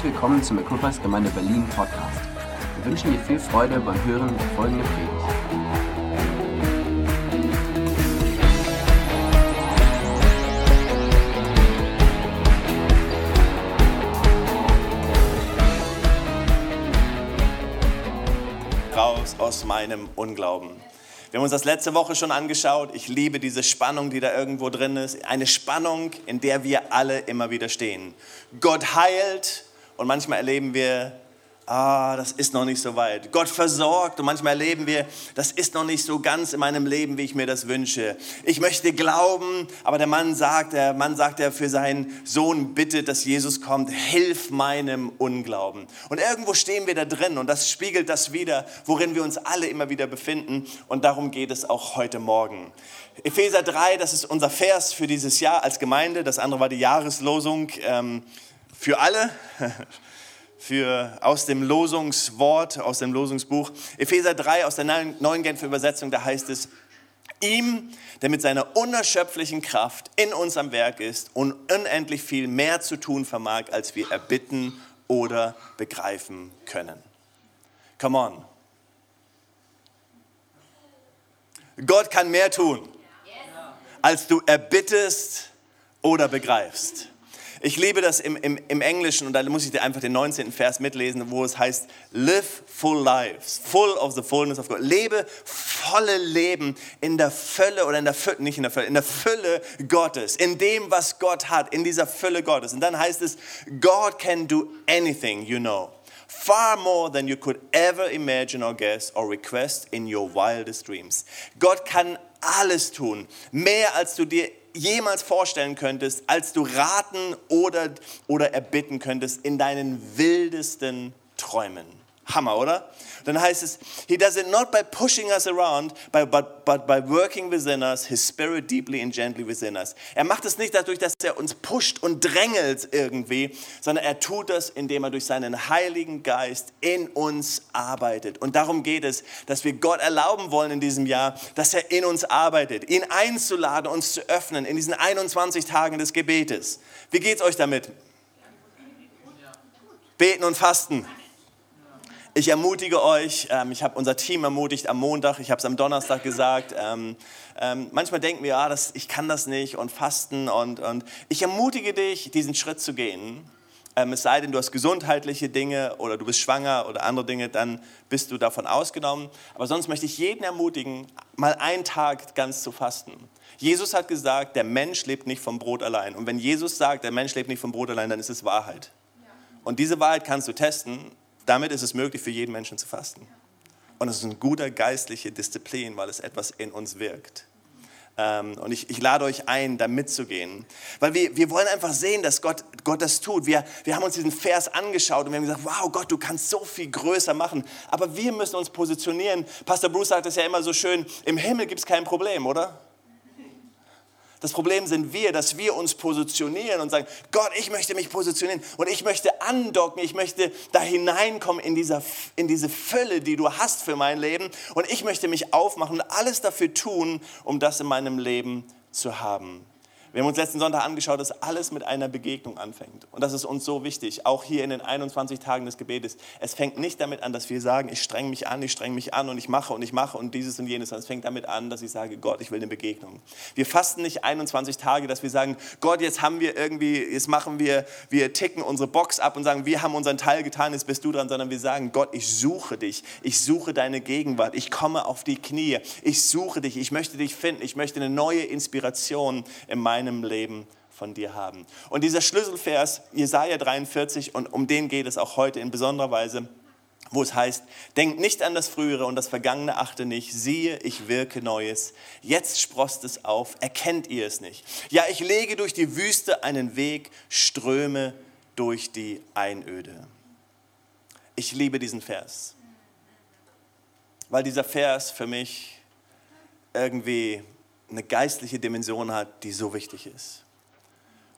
Herzlich willkommen zum Equippers Gemeinde Berlin Podcast. Wir wünschen dir viel Freude beim Hören der folgenden Predigt. Raus aus meinem Unglauben. Wir haben uns das letzte Woche schon angeschaut. Ich liebe diese Spannung, die da irgendwo drin ist. Eine Spannung, in der wir alle immer wieder stehen. Gott heilt und manchmal erleben wir ah, das ist noch nicht so weit. Gott versorgt und manchmal erleben wir, das ist noch nicht so ganz in meinem Leben, wie ich mir das wünsche. Ich möchte glauben, aber der Mann sagt, der Mann sagt, er für seinen Sohn bittet, dass Jesus kommt, hilf meinem Unglauben. Und irgendwo stehen wir da drin und das spiegelt das wieder, worin wir uns alle immer wieder befinden und darum geht es auch heute Morgen. Epheser 3, das ist unser Vers für dieses Jahr als Gemeinde. Das andere war die Jahreslosung ähm, für alle. für, aus dem Losungswort, aus dem Losungsbuch. Epheser 3 aus der neuen Genfer Übersetzung, da heißt es, ihm, der mit seiner unerschöpflichen Kraft in uns am Werk ist und unendlich viel mehr zu tun vermag, als wir erbitten oder begreifen können. Come on. Gott kann mehr tun, als du erbittest oder begreifst. Ich liebe das im, im, im Englischen und da muss ich dir einfach den 19. Vers mitlesen, wo es heißt, live full lives, full of the fullness of God. Lebe volle Leben in der Fülle oder in der Fülle, nicht in der Fülle, in der Fülle Gottes, in dem, was Gott hat, in dieser Fülle Gottes. Und dann heißt es, God can do anything, you know far more than you could ever imagine or guess or request in your wildest dreams. Gott kann alles tun, mehr als du dir jemals vorstellen könntest, als du raten oder, oder erbitten könntest in deinen wildesten Träumen. Hammer, oder? Dann heißt es, he does it not by pushing us around, but, but, by working within us, his spirit deeply and gently within us. Er macht es nicht dadurch, dass er uns pusht und drängelt irgendwie, sondern er tut das, indem er durch seinen Heiligen Geist in uns arbeitet. Und darum geht es, dass wir Gott erlauben wollen in diesem Jahr, dass er in uns arbeitet, ihn einzuladen, uns zu öffnen in diesen 21 Tagen des Gebetes. Wie geht's euch damit? Beten und fasten. Ich ermutige euch, ähm, ich habe unser Team ermutigt am Montag, ich habe es am Donnerstag gesagt. Ähm, ähm, manchmal denken wir, ja, das, ich kann das nicht und fasten. Und, und ich ermutige dich, diesen Schritt zu gehen. Ähm, es sei denn, du hast gesundheitliche Dinge oder du bist schwanger oder andere Dinge, dann bist du davon ausgenommen. Aber sonst möchte ich jeden ermutigen, mal einen Tag ganz zu fasten. Jesus hat gesagt, der Mensch lebt nicht vom Brot allein. Und wenn Jesus sagt, der Mensch lebt nicht vom Brot allein, dann ist es Wahrheit. Und diese Wahrheit kannst du testen damit ist es möglich für jeden Menschen zu fasten. Und es ist eine gute geistliche Disziplin, weil es etwas in uns wirkt. Ähm, und ich, ich, lade euch ein, da mitzugehen. Weil wir, wir wollen einfach sehen, dass Gott, Gott das tut. Wir, wir haben uns diesen Vers angeschaut und wir haben gesagt, wow, Gott, du kannst so viel größer machen. Aber wir müssen uns positionieren. Pastor Bruce sagt es ja immer so schön, im Himmel gibt es kein Problem, oder? Das Problem sind wir, dass wir uns positionieren und sagen, Gott, ich möchte mich positionieren und ich möchte andocken, ich möchte da hineinkommen in, dieser, in diese Fülle, die du hast für mein Leben und ich möchte mich aufmachen und alles dafür tun, um das in meinem Leben zu haben. Wir haben uns letzten Sonntag angeschaut, dass alles mit einer Begegnung anfängt. Und das ist uns so wichtig, auch hier in den 21 Tagen des Gebetes. Es fängt nicht damit an, dass wir sagen, ich streng mich an, ich streng mich an und ich mache und ich mache und dieses und jenes, sondern es fängt damit an, dass ich sage, Gott, ich will eine Begegnung. Wir fasten nicht 21 Tage, dass wir sagen, Gott, jetzt haben wir irgendwie, jetzt machen wir, wir ticken unsere Box ab und sagen, wir haben unseren Teil getan, jetzt bist du dran, sondern wir sagen, Gott, ich suche dich, ich suche deine Gegenwart, ich komme auf die Knie, ich suche dich, ich möchte dich finden, ich möchte eine neue Inspiration in meinem meinem Leben von dir haben. Und dieser Schlüsselvers, Jesaja 43, und um den geht es auch heute in besonderer Weise, wo es heißt, denkt nicht an das Frühere und das Vergangene achte nicht, siehe, ich wirke Neues. Jetzt sprost es auf, erkennt ihr es nicht. Ja, ich lege durch die Wüste einen Weg, ströme durch die Einöde. Ich liebe diesen Vers, weil dieser Vers für mich irgendwie eine geistliche Dimension hat, die so wichtig ist.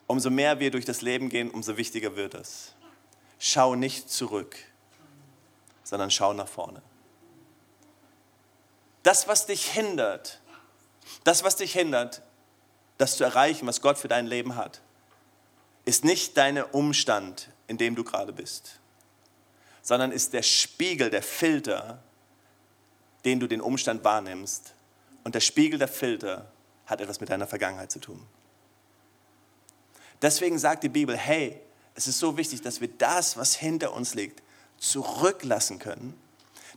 Umso mehr wir durch das Leben gehen, umso wichtiger wird es. Schau nicht zurück, sondern schau nach vorne. Das, was dich hindert, das, was dich hindert, das zu erreichen, was Gott für dein Leben hat, ist nicht dein Umstand, in dem du gerade bist, sondern ist der Spiegel, der Filter, den du den Umstand wahrnimmst. Und der Spiegel, der Filter, hat etwas mit deiner Vergangenheit zu tun. Deswegen sagt die Bibel, hey, es ist so wichtig, dass wir das, was hinter uns liegt, zurücklassen können,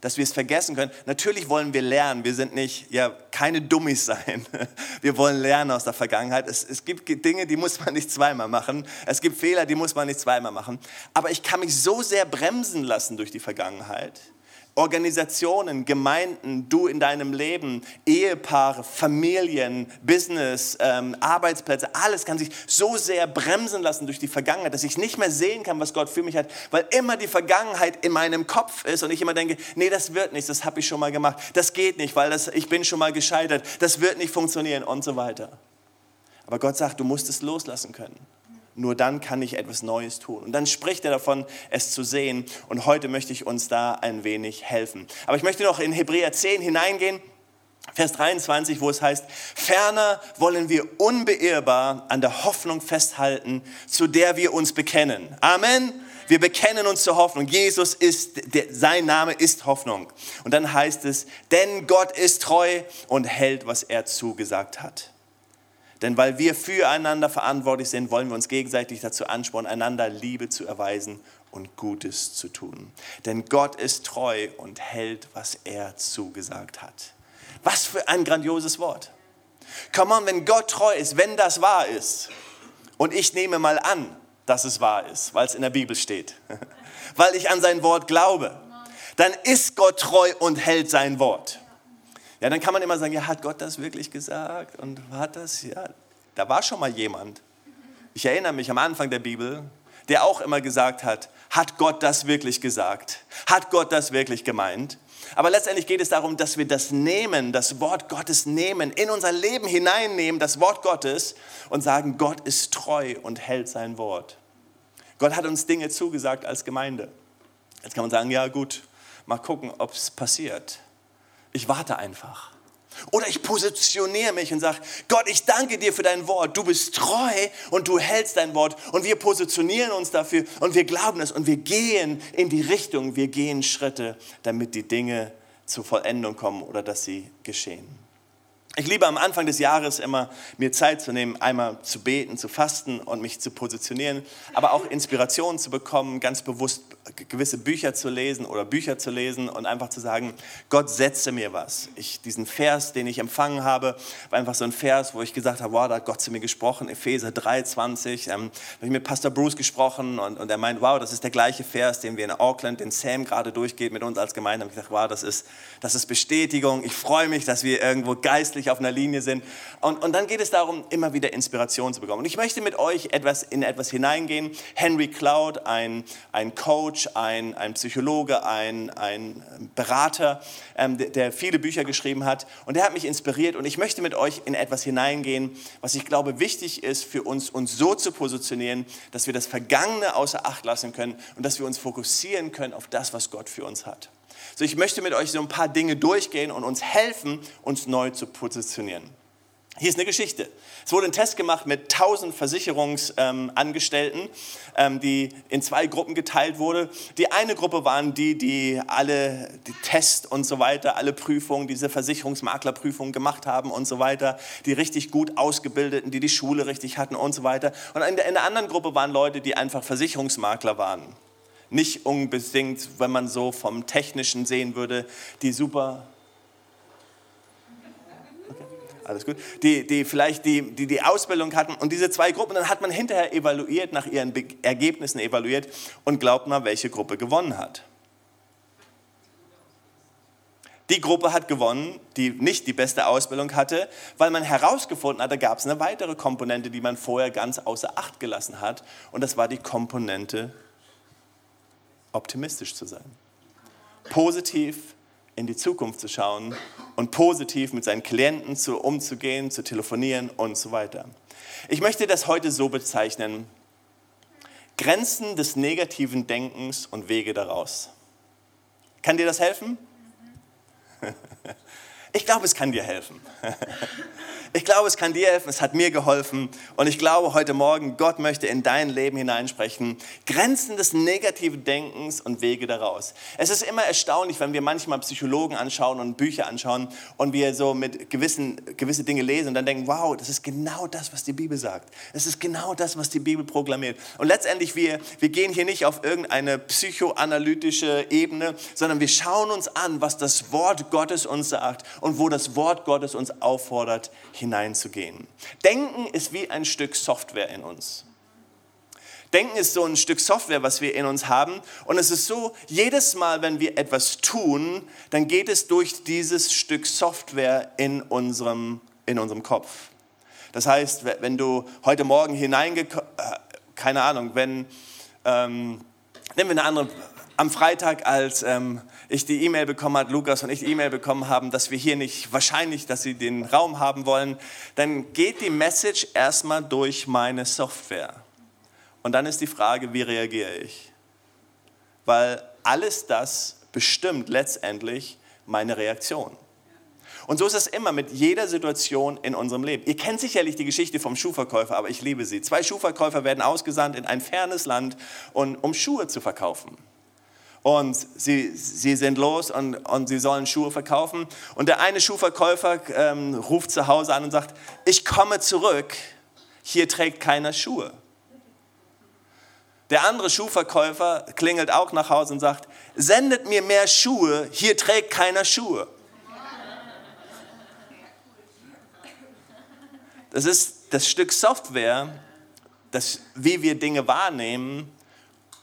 dass wir es vergessen können. Natürlich wollen wir lernen, wir sind nicht, ja, keine Dummies sein. Wir wollen lernen aus der Vergangenheit. Es, es gibt Dinge, die muss man nicht zweimal machen. Es gibt Fehler, die muss man nicht zweimal machen. Aber ich kann mich so sehr bremsen lassen durch die Vergangenheit, Organisationen, Gemeinden, du in deinem Leben, Ehepaare, Familien, Business, ähm, Arbeitsplätze, alles kann sich so sehr bremsen lassen durch die Vergangenheit, dass ich nicht mehr sehen kann, was Gott für mich hat, weil immer die Vergangenheit in meinem Kopf ist und ich immer denke, nee, das wird nicht, das habe ich schon mal gemacht, das geht nicht, weil das, ich bin schon mal gescheitert, das wird nicht funktionieren und so weiter. Aber Gott sagt, du musst es loslassen können. Nur dann kann ich etwas Neues tun. Und dann spricht er davon, es zu sehen. Und heute möchte ich uns da ein wenig helfen. Aber ich möchte noch in Hebräer 10 hineingehen. Vers 23, wo es heißt, ferner wollen wir unbeirrbar an der Hoffnung festhalten, zu der wir uns bekennen. Amen. Wir bekennen uns zur Hoffnung. Jesus ist, der, sein Name ist Hoffnung. Und dann heißt es, denn Gott ist treu und hält, was er zugesagt hat. Denn weil wir füreinander verantwortlich sind, wollen wir uns gegenseitig dazu anspornen, einander Liebe zu erweisen und Gutes zu tun. Denn Gott ist treu und hält, was er zugesagt hat. Was für ein grandioses Wort. Komm on, wenn Gott treu ist, wenn das wahr ist, und ich nehme mal an, dass es wahr ist, weil es in der Bibel steht, weil ich an sein Wort glaube, dann ist Gott treu und hält sein Wort. Ja, dann kann man immer sagen, ja, hat Gott das wirklich gesagt? Und hat das? Ja, da war schon mal jemand. Ich erinnere mich am Anfang der Bibel, der auch immer gesagt hat, hat Gott das wirklich gesagt? Hat Gott das wirklich gemeint? Aber letztendlich geht es darum, dass wir das nehmen, das Wort Gottes nehmen, in unser Leben hineinnehmen, das Wort Gottes und sagen, Gott ist treu und hält sein Wort. Gott hat uns Dinge zugesagt als Gemeinde. Jetzt kann man sagen, ja gut, mal gucken, ob es passiert. Ich warte einfach. Oder ich positioniere mich und sage, Gott, ich danke dir für dein Wort. Du bist treu und du hältst dein Wort. Und wir positionieren uns dafür und wir glauben es und wir gehen in die Richtung, wir gehen Schritte, damit die Dinge zur Vollendung kommen oder dass sie geschehen. Ich liebe am Anfang des Jahres immer, mir Zeit zu nehmen, einmal zu beten, zu fasten und mich zu positionieren, aber auch Inspiration zu bekommen, ganz bewusst gewisse Bücher zu lesen oder Bücher zu lesen und einfach zu sagen, Gott setze mir was. Ich, diesen Vers, den ich empfangen habe, war einfach so ein Vers, wo ich gesagt habe, wow, da hat Gott zu mir gesprochen, Epheser 3,20. Ähm, habe ich mit Pastor Bruce gesprochen und, und er meint, wow, das ist der gleiche Vers, den wir in Auckland, den Sam gerade durchgeht mit uns als Gemeinde. Da habe ich gedacht, wow, das ist, das ist Bestätigung. Ich freue mich, dass wir irgendwo geistlich auf einer Linie sind. Und, und dann geht es darum, immer wieder Inspiration zu bekommen. Und ich möchte mit euch etwas, in etwas hineingehen. Henry Cloud, ein, ein Coach, ein, ein Psychologe, ein, ein Berater, ähm, der, viele Bücher geschrieben hat. Und der hat mich inspiriert. Und ich möchte mit euch in etwas hineingehen, was ich glaube wichtig ist für uns, uns so zu positionieren, dass wir das Vergangene außer Acht lassen können und dass wir uns fokussieren können auf das, was Gott für uns hat. So, ich möchte mit euch so ein paar Dinge durchgehen und uns helfen, uns neu zu positionieren. Hier ist eine Geschichte. Es wurde ein Test gemacht mit 1000 Versicherungsangestellten, ähm, die in zwei Gruppen geteilt wurde. Die eine Gruppe waren die, die alle die Tests und so weiter, alle Prüfungen, diese Versicherungsmaklerprüfungen gemacht haben und so weiter, die richtig gut ausgebildeten, die die Schule richtig hatten und so weiter. Und in der, in der anderen Gruppe waren Leute, die einfach Versicherungsmakler waren nicht unbedingt, wenn man so vom Technischen sehen würde, die super alles gut, die, die vielleicht die, die, die Ausbildung hatten und diese zwei Gruppen, dann hat man hinterher evaluiert, nach ihren Be Ergebnissen evaluiert und glaubt mal, welche Gruppe gewonnen hat. Die Gruppe hat gewonnen, die nicht die beste Ausbildung hatte, weil man herausgefunden hat, da gab es eine weitere Komponente, die man vorher ganz außer Acht gelassen hat und das war die Komponente optimistisch zu sein. Positiv in die Zukunft zu schauen und positiv mit seinen Klienten zu, umzugehen, zu telefonieren und so weiter. Ich möchte das heute so bezeichnen. Grenzen des negativen Denkens und Wege daraus. Kann dir das helfen? Ich glaube, es kann dir helfen. Ich glaube, es kann dir helfen, es hat mir geholfen und ich glaube heute Morgen, Gott möchte in dein Leben hineinsprechen. Grenzen des negativen Denkens und Wege daraus. Es ist immer erstaunlich, wenn wir manchmal Psychologen anschauen und Bücher anschauen und wir so mit gewissen gewisse Dinge lesen und dann denken, wow, das ist genau das, was die Bibel sagt. Es ist genau das, was die Bibel proklamiert. Und letztendlich, wir, wir gehen hier nicht auf irgendeine psychoanalytische Ebene, sondern wir schauen uns an, was das Wort Gottes uns sagt und wo das Wort Gottes uns auffordert, hineinzugehen. Denken ist wie ein Stück Software in uns. Denken ist so ein Stück Software, was wir in uns haben. Und es ist so, jedes Mal, wenn wir etwas tun, dann geht es durch dieses Stück Software in unserem, in unserem Kopf. Das heißt, wenn du heute Morgen hineingekommen, äh, keine Ahnung, wenn, ähm, nehmen wir eine andere, am Freitag, als ähm, ich die E-Mail bekommen habe, Lukas und ich die E-Mail bekommen haben, dass wir hier nicht, wahrscheinlich, dass sie den Raum haben wollen, dann geht die Message erstmal durch meine Software. Und dann ist die Frage, wie reagiere ich? Weil alles das bestimmt letztendlich meine Reaktion. Und so ist es immer mit jeder Situation in unserem Leben. Ihr kennt sicherlich die Geschichte vom Schuhverkäufer, aber ich liebe sie. Zwei Schuhverkäufer werden ausgesandt in ein fernes Land, um Schuhe zu verkaufen und sie, sie sind los und, und sie sollen Schuhe verkaufen. Und der eine Schuhverkäufer ähm, ruft zu Hause an und sagt, ich komme zurück, hier trägt keiner Schuhe. Der andere Schuhverkäufer klingelt auch nach Hause und sagt, sendet mir mehr Schuhe, hier trägt keiner Schuhe. Das ist das Stück Software, das, wie wir Dinge wahrnehmen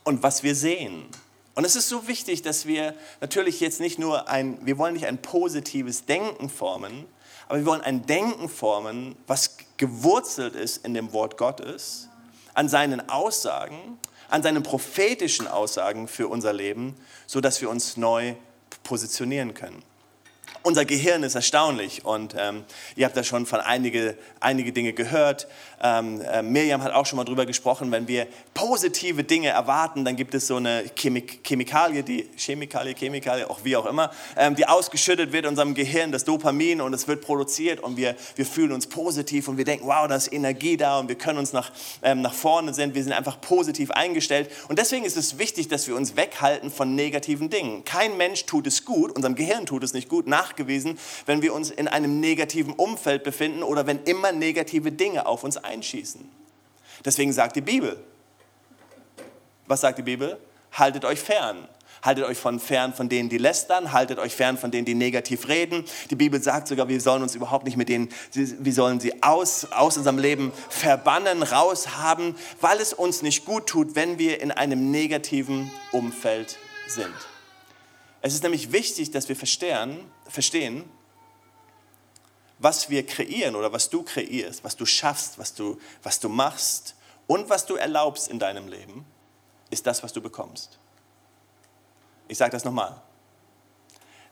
und was wir sehen. Und es ist so wichtig, dass wir natürlich jetzt nicht nur ein, wir wollen nicht ein positives Denken formen, aber wir wollen ein Denken formen, was gewurzelt ist in dem Wort Gottes, an seinen Aussagen, an seinen prophetischen Aussagen für unser Leben, sodass wir uns neu positionieren können. Unser Gehirn ist erstaunlich und ähm, ihr habt da schon von einige, einige Dinge gehört. Ähm, äh, Miriam hat auch schon mal drüber gesprochen, wenn wir positive Dinge erwarten, dann gibt es so eine Chemik Chemikalie, die Chemikalie, Chemikalie, auch wie auch immer, ähm, die ausgeschüttet wird in unserem Gehirn, das Dopamin und es wird produziert und wir, wir fühlen uns positiv und wir denken, wow, da ist Energie da und wir können uns nach, ähm, nach vorne sehen, wir sind einfach positiv eingestellt und deswegen ist es wichtig, dass wir uns weghalten von negativen Dingen. Kein Mensch tut es gut, unserem Gehirn tut es nicht gut, nachgewiesen, wenn wir uns in einem negativen Umfeld befinden oder wenn immer negative Dinge auf uns einschießen. Deswegen sagt die Bibel, was sagt die Bibel? Haltet euch fern. Haltet euch von fern von denen, die lästern, haltet euch fern von denen, die negativ reden. Die Bibel sagt sogar, wir sollen uns überhaupt nicht mit denen, wir sollen sie aus, aus unserem Leben verbannen, raushaben, weil es uns nicht gut tut, wenn wir in einem negativen Umfeld sind. Es ist nämlich wichtig, dass wir verstehen, verstehen was wir kreieren oder was du kreierst, was du schaffst, was du, was du machst und was du erlaubst in deinem Leben, ist das, was du bekommst. Ich sage das nochmal.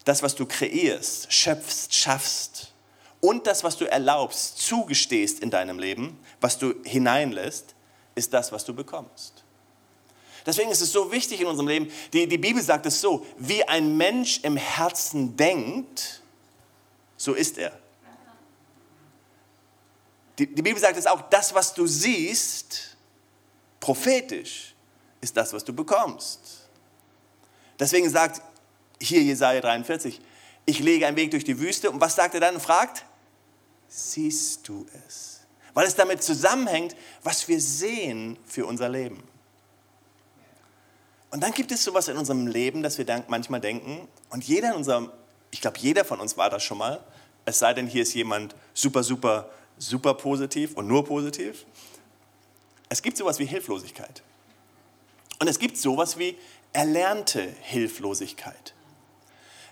Das, was du kreierst, schöpfst, schaffst und das, was du erlaubst, zugestehst in deinem Leben, was du hineinlässt, ist das, was du bekommst. Deswegen ist es so wichtig in unserem Leben, die, die Bibel sagt es so, wie ein Mensch im Herzen denkt, so ist er. Die, die Bibel sagt es auch, das, was du siehst, prophetisch, ist das, was du bekommst. Deswegen sagt hier Jesaja 43, ich lege einen Weg durch die Wüste. Und was sagt er dann? Fragt, siehst du es? Weil es damit zusammenhängt, was wir sehen für unser Leben. Und dann gibt es sowas in unserem Leben, dass wir manchmal denken, und jeder in unserem, ich glaube, jeder von uns war das schon mal, es sei denn, hier ist jemand super, super super positiv und nur positiv. Es gibt sowas wie Hilflosigkeit. Und es gibt sowas wie erlernte Hilflosigkeit.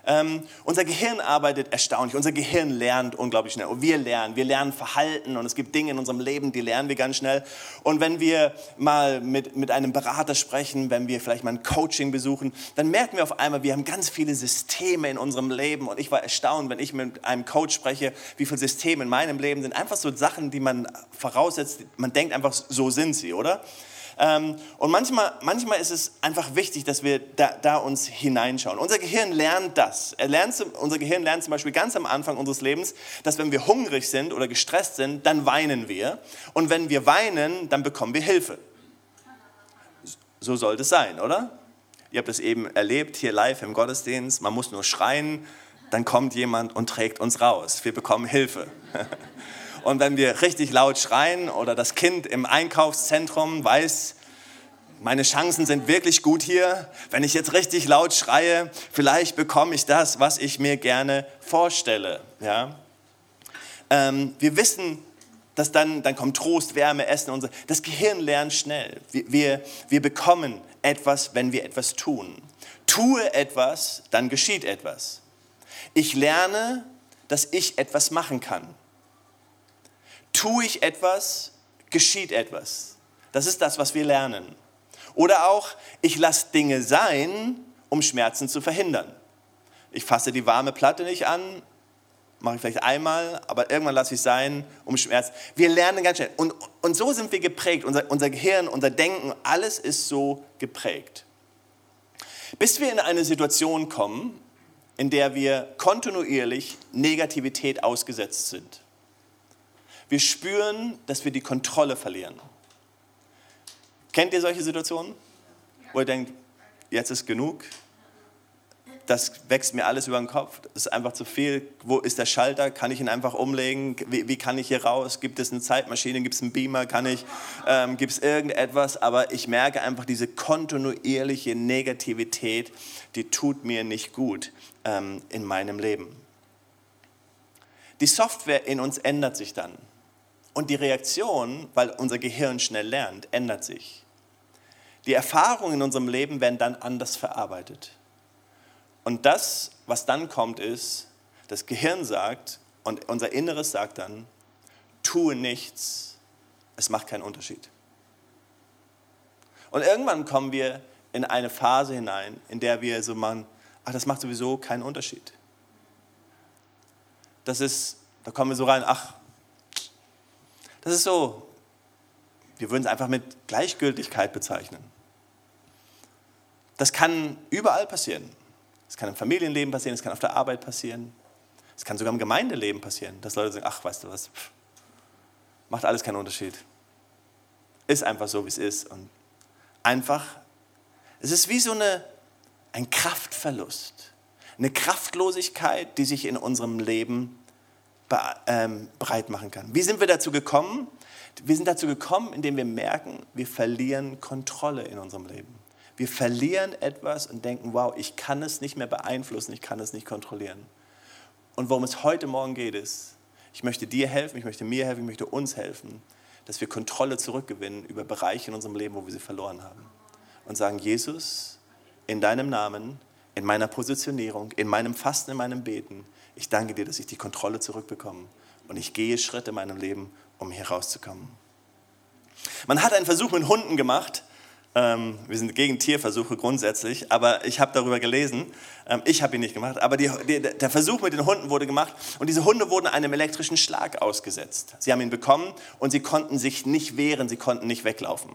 Ähm, unser Gehirn arbeitet erstaunlich, unser Gehirn lernt unglaublich schnell. Und wir lernen, wir lernen Verhalten und es gibt Dinge in unserem Leben, die lernen wir ganz schnell. Und wenn wir mal mit, mit einem Berater sprechen, wenn wir vielleicht mal ein Coaching besuchen, dann merken wir auf einmal, wir haben ganz viele Systeme in unserem Leben. Und ich war erstaunt, wenn ich mit einem Coach spreche, wie viele Systeme in meinem Leben sind. Einfach so Sachen, die man voraussetzt, man denkt einfach, so sind sie, oder? Ähm, und manchmal, manchmal ist es einfach wichtig, dass wir da, da uns hineinschauen. Unser Gehirn lernt das. Er lernt, unser Gehirn lernt zum Beispiel ganz am Anfang unseres Lebens, dass wenn wir hungrig sind oder gestresst sind, dann weinen wir. Und wenn wir weinen, dann bekommen wir Hilfe. So sollte es sein, oder? Ihr habt es eben erlebt hier live im Gottesdienst. Man muss nur schreien, dann kommt jemand und trägt uns raus. Wir bekommen Hilfe. Und wenn wir richtig laut schreien oder das Kind im Einkaufszentrum weiß, meine Chancen sind wirklich gut hier. Wenn ich jetzt richtig laut schreie, vielleicht bekomme ich das, was ich mir gerne vorstelle. Ja? Ähm, wir wissen, dass dann, dann kommt Trost, Wärme, Essen und so. Das Gehirn lernt schnell. Wir, wir, wir bekommen etwas, wenn wir etwas tun. Tue etwas, dann geschieht etwas. Ich lerne, dass ich etwas machen kann tue ich etwas, geschieht etwas. Das ist das, was wir lernen. Oder auch, ich lasse Dinge sein, um Schmerzen zu verhindern. Ich fasse die warme Platte nicht an, mache ich vielleicht einmal, aber irgendwann lasse ich sein, um Schmerz. Wir lernen ganz schnell. Und, und so sind wir geprägt. Unser, unser Gehirn, unser Denken, alles ist so geprägt. Bis wir in eine Situation kommen, in der wir kontinuierlich Negativität ausgesetzt sind. Wir spüren, dass wir die Kontrolle verlieren. Kennt ihr solche Situationen, wo ihr denkt, jetzt ist genug, das wächst mir alles über den Kopf, das ist einfach zu viel. Wo ist der Schalter? Kann ich ihn einfach umlegen? Wie, wie kann ich hier raus? Gibt es eine Zeitmaschine? Gibt es einen Beamer? Kann ich, ähm, gibt es irgendetwas? Aber ich merke einfach diese kontinuierliche Negativität, die tut mir nicht gut ähm, in meinem Leben. Die Software in uns ändert sich dann. Und die Reaktion, weil unser Gehirn schnell lernt, ändert sich. Die Erfahrungen in unserem Leben werden dann anders verarbeitet. Und das, was dann kommt, ist, das Gehirn sagt und unser Inneres sagt dann, tue nichts, es macht keinen Unterschied. Und irgendwann kommen wir in eine Phase hinein, in der wir so machen, ach, das macht sowieso keinen Unterschied. Das ist, da kommen wir so rein, ach, das ist so, wir würden es einfach mit Gleichgültigkeit bezeichnen. Das kann überall passieren. Es kann im Familienleben passieren, es kann auf der Arbeit passieren. Es kann sogar im Gemeindeleben passieren, dass Leute sagen, ach, weißt du was, pff, macht alles keinen Unterschied. Ist einfach so, wie es ist. Und einfach, es ist wie so eine, ein Kraftverlust, eine Kraftlosigkeit, die sich in unserem Leben ähm, breit machen kann. Wie sind wir dazu gekommen? Wir sind dazu gekommen, indem wir merken, wir verlieren Kontrolle in unserem Leben. Wir verlieren etwas und denken, wow, ich kann es nicht mehr beeinflussen, ich kann es nicht kontrollieren. Und worum es heute Morgen geht, ist, ich möchte dir helfen, ich möchte mir helfen, ich möchte uns helfen, dass wir Kontrolle zurückgewinnen über Bereiche in unserem Leben, wo wir sie verloren haben. Und sagen, Jesus, in deinem Namen, in meiner Positionierung, in meinem Fasten, in meinem Beten, ich danke dir, dass ich die Kontrolle zurückbekomme und ich gehe Schritte in meinem Leben, um hier rauszukommen. Man hat einen Versuch mit Hunden gemacht. Ähm, wir sind gegen Tierversuche grundsätzlich, aber ich habe darüber gelesen. Ähm, ich habe ihn nicht gemacht, aber die, der Versuch mit den Hunden wurde gemacht und diese Hunde wurden einem elektrischen Schlag ausgesetzt. Sie haben ihn bekommen und sie konnten sich nicht wehren, sie konnten nicht weglaufen.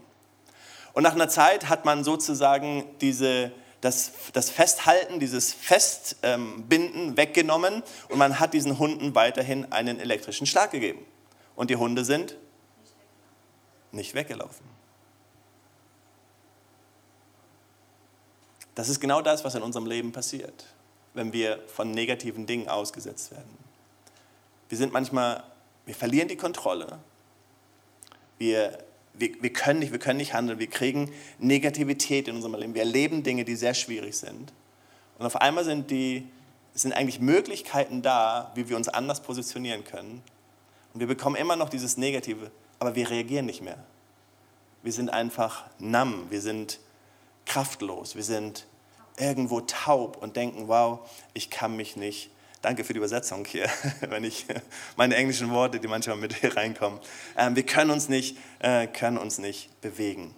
Und nach einer Zeit hat man sozusagen diese das, das Festhalten, dieses Festbinden weggenommen und man hat diesen Hunden weiterhin einen elektrischen Schlag gegeben. Und die Hunde sind nicht weggelaufen. Das ist genau das, was in unserem Leben passiert, wenn wir von negativen Dingen ausgesetzt werden. Wir sind manchmal, wir verlieren die Kontrolle. Wir wir, wir, können nicht, wir können nicht handeln, wir kriegen Negativität in unserem Leben, wir erleben Dinge, die sehr schwierig sind. Und auf einmal sind, die, sind eigentlich Möglichkeiten da, wie wir uns anders positionieren können. Und wir bekommen immer noch dieses Negative, aber wir reagieren nicht mehr. Wir sind einfach namm, wir sind kraftlos, wir sind irgendwo taub und denken, wow, ich kann mich nicht Danke für die Übersetzung hier, wenn ich meine englischen Worte, die manchmal mit hier reinkommen. Ähm, wir können uns nicht, äh, können uns nicht bewegen.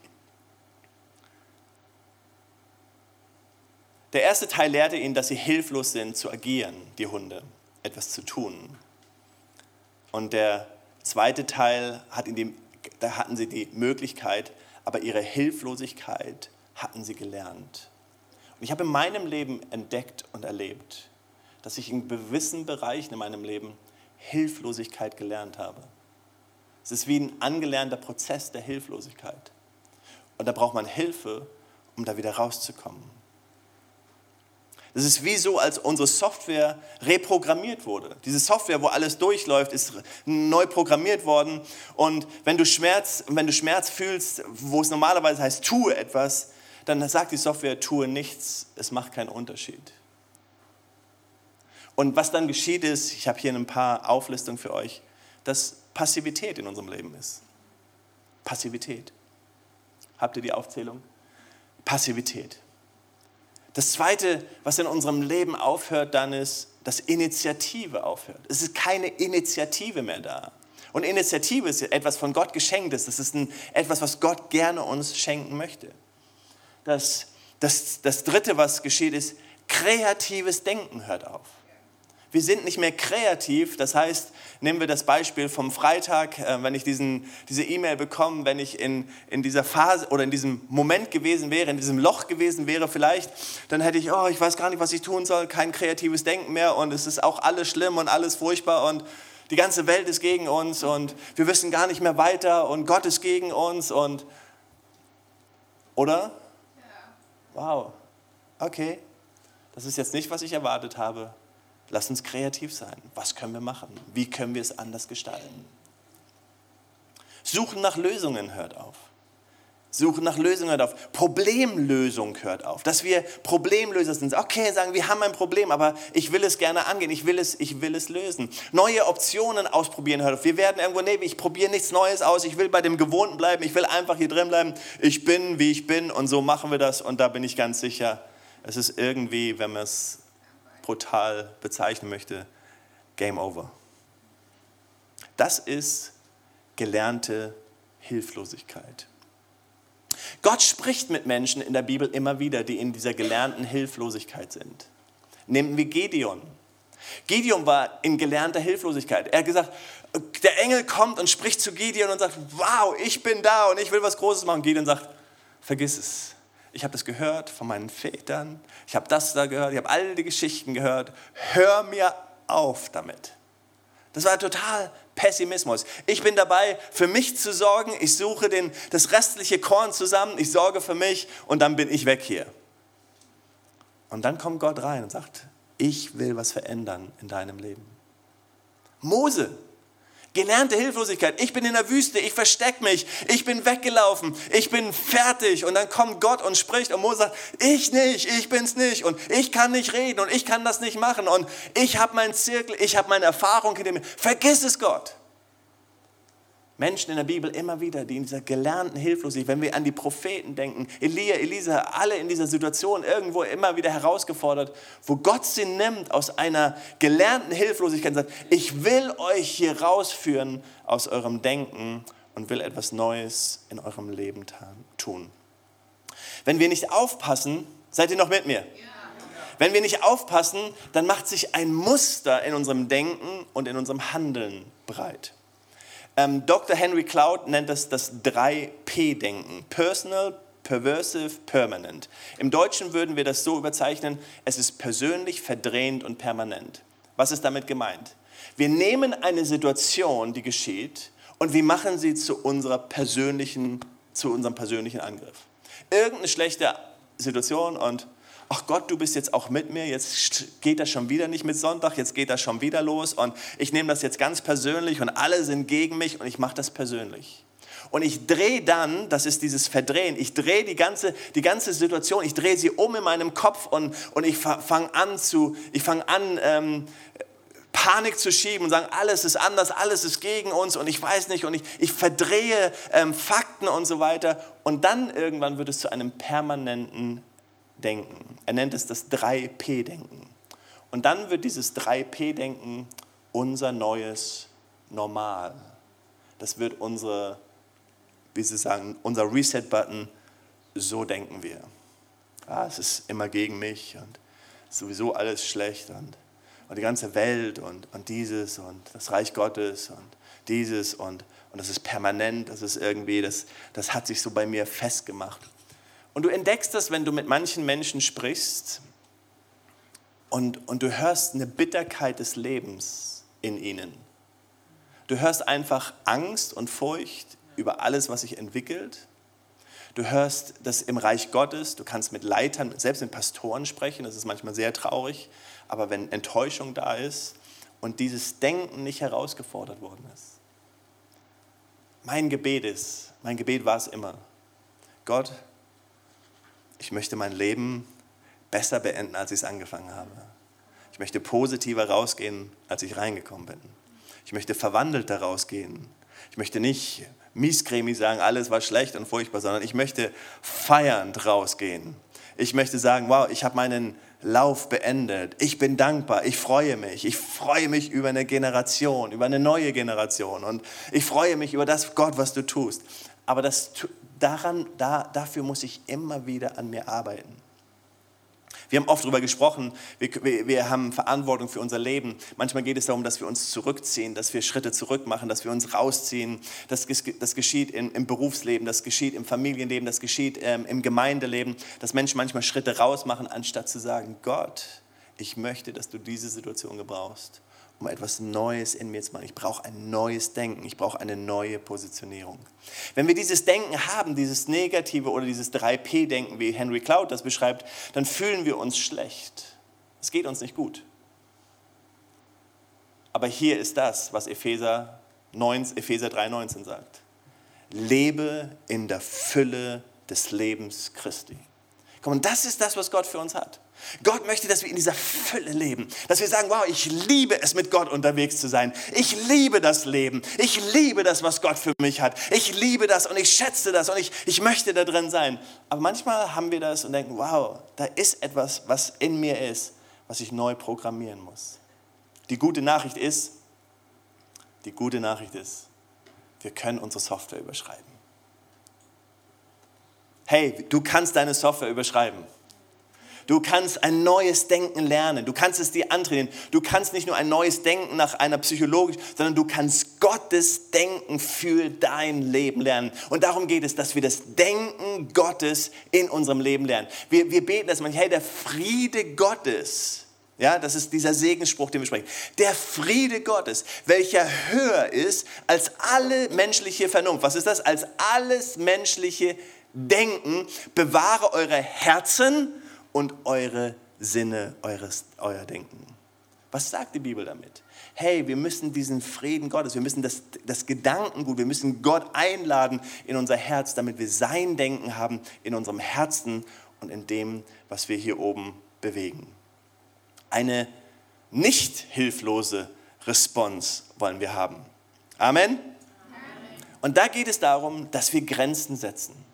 Der erste Teil lehrte ihnen, dass sie hilflos sind zu agieren, die Hunde, etwas zu tun. Und der zweite Teil hat dem, da hatten sie die Möglichkeit, aber ihre Hilflosigkeit hatten sie gelernt. Und ich habe in meinem Leben entdeckt und erlebt, dass ich in gewissen Bereichen in meinem Leben Hilflosigkeit gelernt habe. Es ist wie ein angelernter Prozess der Hilflosigkeit. Und da braucht man Hilfe, um da wieder rauszukommen. Es ist wie so, als unsere Software reprogrammiert wurde. Diese Software, wo alles durchläuft, ist neu programmiert worden. Und wenn du Schmerz, wenn du Schmerz fühlst, wo es normalerweise heißt, tue etwas, dann sagt die Software, tue nichts, es macht keinen Unterschied. Und was dann geschieht ist, ich habe hier ein paar Auflistungen für euch, dass Passivität in unserem Leben ist. Passivität. Habt ihr die Aufzählung? Passivität. Das Zweite, was in unserem Leben aufhört, dann ist, dass Initiative aufhört. Es ist keine Initiative mehr da. Und Initiative ist etwas von Gott geschenktes. Das ist ein, etwas, was Gott gerne uns schenken möchte. Das, das, das Dritte, was geschieht, ist, kreatives Denken hört auf. Wir sind nicht mehr kreativ. Das heißt, nehmen wir das Beispiel vom Freitag, äh, wenn ich diesen, diese E-Mail bekomme, wenn ich in, in dieser Phase oder in diesem Moment gewesen wäre, in diesem Loch gewesen wäre vielleicht, dann hätte ich, oh, ich weiß gar nicht, was ich tun soll, kein kreatives Denken mehr und es ist auch alles schlimm und alles furchtbar und die ganze Welt ist gegen uns und wir wissen gar nicht mehr weiter und Gott ist gegen uns und, oder? Wow, okay, das ist jetzt nicht, was ich erwartet habe. Lass uns kreativ sein. Was können wir machen? Wie können wir es anders gestalten? Suchen nach Lösungen hört auf. Suchen nach Lösungen hört auf. Problemlösung hört auf. Dass wir Problemlöser sind. Okay, sagen, wir haben ein Problem, aber ich will es gerne angehen. Ich will es, ich will es lösen. Neue Optionen ausprobieren hört auf. Wir werden irgendwo, nee, ich probiere nichts Neues aus. Ich will bei dem Gewohnten bleiben. Ich will einfach hier drin bleiben. Ich bin, wie ich bin und so machen wir das. Und da bin ich ganz sicher, es ist irgendwie, wenn man es brutal bezeichnen möchte, Game Over. Das ist gelernte Hilflosigkeit. Gott spricht mit Menschen in der Bibel immer wieder, die in dieser gelernten Hilflosigkeit sind. Nehmen wir Gedeon. Gedeon war in gelernter Hilflosigkeit. Er hat gesagt, der Engel kommt und spricht zu Gideon und sagt, wow, ich bin da und ich will was Großes machen. Gideon sagt, vergiss es ich habe das gehört von meinen Vätern, ich habe das da gehört, ich habe all die Geschichten gehört. Hör mir auf damit. Das war total Pessimismus. Ich bin dabei, für mich zu sorgen. Ich suche den, das restliche Korn zusammen. Ich sorge für mich und dann bin ich weg hier. Und dann kommt Gott rein und sagt, ich will was verändern in deinem Leben. Mose, Gelernte Hilflosigkeit. Ich bin in der Wüste, ich verstecke mich, ich bin weggelaufen, ich bin fertig. Und dann kommt Gott und spricht und Mose sagt, ich nicht, ich bin's nicht und ich kann nicht reden und ich kann das nicht machen und ich habe meinen Zirkel, ich habe meine Erfahrung hinter mir. Vergiss es Gott. Menschen in der Bibel immer wieder, die in dieser gelernten Hilflosigkeit, wenn wir an die Propheten denken, Elia, Elisa, alle in dieser Situation irgendwo immer wieder herausgefordert, wo Gott sie nimmt aus einer gelernten Hilflosigkeit und sagt, ich will euch hier rausführen aus eurem Denken und will etwas Neues in eurem Leben tun. Wenn wir nicht aufpassen, seid ihr noch mit mir? Wenn wir nicht aufpassen, dann macht sich ein Muster in unserem Denken und in unserem Handeln breit. Ähm, Dr. Henry Cloud nennt das das 3P-Denken. Personal, Perversive, Permanent. Im Deutschen würden wir das so überzeichnen, es ist persönlich, verdrehend und permanent. Was ist damit gemeint? Wir nehmen eine Situation, die geschieht, und wir machen sie zu, unserer persönlichen, zu unserem persönlichen Angriff. Irgendeine schlechte Situation und ach Gott, du bist jetzt auch mit mir, jetzt geht das schon wieder nicht mit Sonntag, jetzt geht das schon wieder los und ich nehme das jetzt ganz persönlich und alle sind gegen mich und ich mache das persönlich. Und ich drehe dann, das ist dieses Verdrehen, ich drehe die ganze, die ganze Situation, ich drehe sie um in meinem Kopf und, und ich fange an, zu, ich fang an ähm, Panik zu schieben und sagen, alles ist anders, alles ist gegen uns und ich weiß nicht und ich, ich verdrehe ähm, Fakten und so weiter. Und dann irgendwann wird es zu einem permanenten Denken. Er nennt es das 3P-Denken. Und dann wird dieses 3P-Denken unser neues Normal. Das wird unsere, wie Sie sagen, unser Reset-Button. So denken wir. Ah, es ist immer gegen mich und sowieso alles schlecht und und die ganze Welt und, und dieses und das Reich Gottes und dieses und, und das ist permanent, das ist irgendwie, das, das hat sich so bei mir festgemacht. Und du entdeckst das, wenn du mit manchen Menschen sprichst und, und du hörst eine Bitterkeit des Lebens in ihnen. Du hörst einfach Angst und Furcht über alles, was sich entwickelt. Du hörst das im Reich Gottes, du kannst mit Leitern, selbst mit Pastoren sprechen, das ist manchmal sehr traurig, aber wenn Enttäuschung da ist und dieses Denken nicht herausgefordert worden ist. Mein Gebet ist, mein Gebet war es immer, Gott, ich möchte mein Leben besser beenden, als ich es angefangen habe. Ich möchte positiver rausgehen, als ich reingekommen bin. Ich möchte verwandelt daraus gehen. Ich möchte nicht miescremig sagen, alles war schlecht und furchtbar, sondern ich möchte feiernd rausgehen. Ich möchte sagen, wow, ich habe meinen Lauf beendet. Ich bin dankbar. Ich freue mich. Ich freue mich über eine Generation, über eine neue Generation. Und ich freue mich über das, Gott, was du tust. Aber das, daran, da, dafür muss ich immer wieder an mir arbeiten. Wir haben oft darüber gesprochen, wir, wir, wir, haben Verantwortung für unser Leben. Manchmal geht es darum, dass wir uns zurückziehen, dass wir Schritte zurück machen, dass wir uns rausziehen. Das, das geschieht im, im, Berufsleben, das geschieht im Familienleben, das geschieht ähm, im Gemeindeleben, dass Menschen manchmal Schritte raus machen, anstatt zu sagen, Gott, ich möchte, dass du diese Situation gebrauchst um etwas Neues in mir zu machen. Ich brauche ein neues Denken, ich brauche eine neue Positionierung. Wenn wir dieses Denken haben, dieses negative oder dieses 3P-Denken, wie Henry Cloud das beschreibt, dann fühlen wir uns schlecht. Es geht uns nicht gut. Aber hier ist das, was Epheser, 9, Epheser 3,19 sagt. Lebe in der Fülle des Lebens Christi. Komm, und das ist das, was Gott für uns hat. Gott möchte, dass wir in dieser Fülle leben, dass wir sagen, wow, ich liebe es, mit Gott unterwegs zu sein. Ich liebe das Leben. Ich liebe das, was Gott für mich hat. Ich liebe das und ich schätze das und ich, ich möchte da drin sein. Aber manchmal haben wir das und denken, wow, da ist etwas, was in mir ist, was ich neu programmieren muss. Die gute Nachricht ist, die gute Nachricht ist, wir können unsere Software überschreiben. Hey, du kannst deine Software überschreiben. Du kannst ein neues Denken lernen. Du kannst es dir antrainieren. Du kannst nicht nur ein neues Denken nach einer Psychologik, sondern du kannst Gottes Denken für dein Leben lernen. Und darum geht es, dass wir das Denken Gottes in unserem Leben lernen. Wir, wir beten das manchmal, hey, der Friede Gottes. Ja, das ist dieser Segensspruch, den wir sprechen. Der Friede Gottes, welcher höher ist als alle menschliche Vernunft. Was ist das? Als alles menschliche Denken. Bewahre eure Herzen und eure Sinne, eures, euer Denken. Was sagt die Bibel damit? Hey, wir müssen diesen Frieden Gottes, wir müssen das, das Gedankengut, wir müssen Gott einladen in unser Herz, damit wir sein Denken haben in unserem Herzen und in dem, was wir hier oben bewegen. Eine nicht hilflose Response wollen wir haben. Amen? Amen. Und da geht es darum, dass wir Grenzen setzen.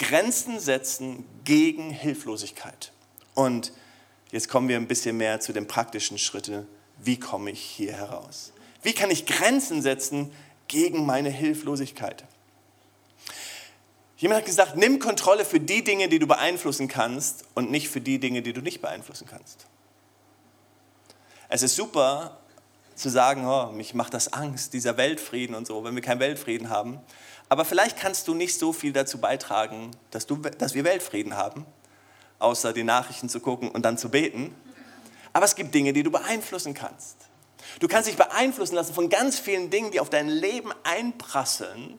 Grenzen setzen gegen Hilflosigkeit. Und jetzt kommen wir ein bisschen mehr zu den praktischen Schritten. Wie komme ich hier heraus? Wie kann ich Grenzen setzen gegen meine Hilflosigkeit? Jemand hat gesagt, nimm Kontrolle für die Dinge, die du beeinflussen kannst und nicht für die Dinge, die du nicht beeinflussen kannst. Es ist super zu sagen, oh, mich macht das Angst, dieser Weltfrieden und so, wenn wir keinen Weltfrieden haben. Aber vielleicht kannst du nicht so viel dazu beitragen, dass, du, dass wir Weltfrieden haben, außer die Nachrichten zu gucken und dann zu beten. Aber es gibt Dinge, die du beeinflussen kannst. Du kannst dich beeinflussen lassen von ganz vielen Dingen, die auf dein Leben einprasseln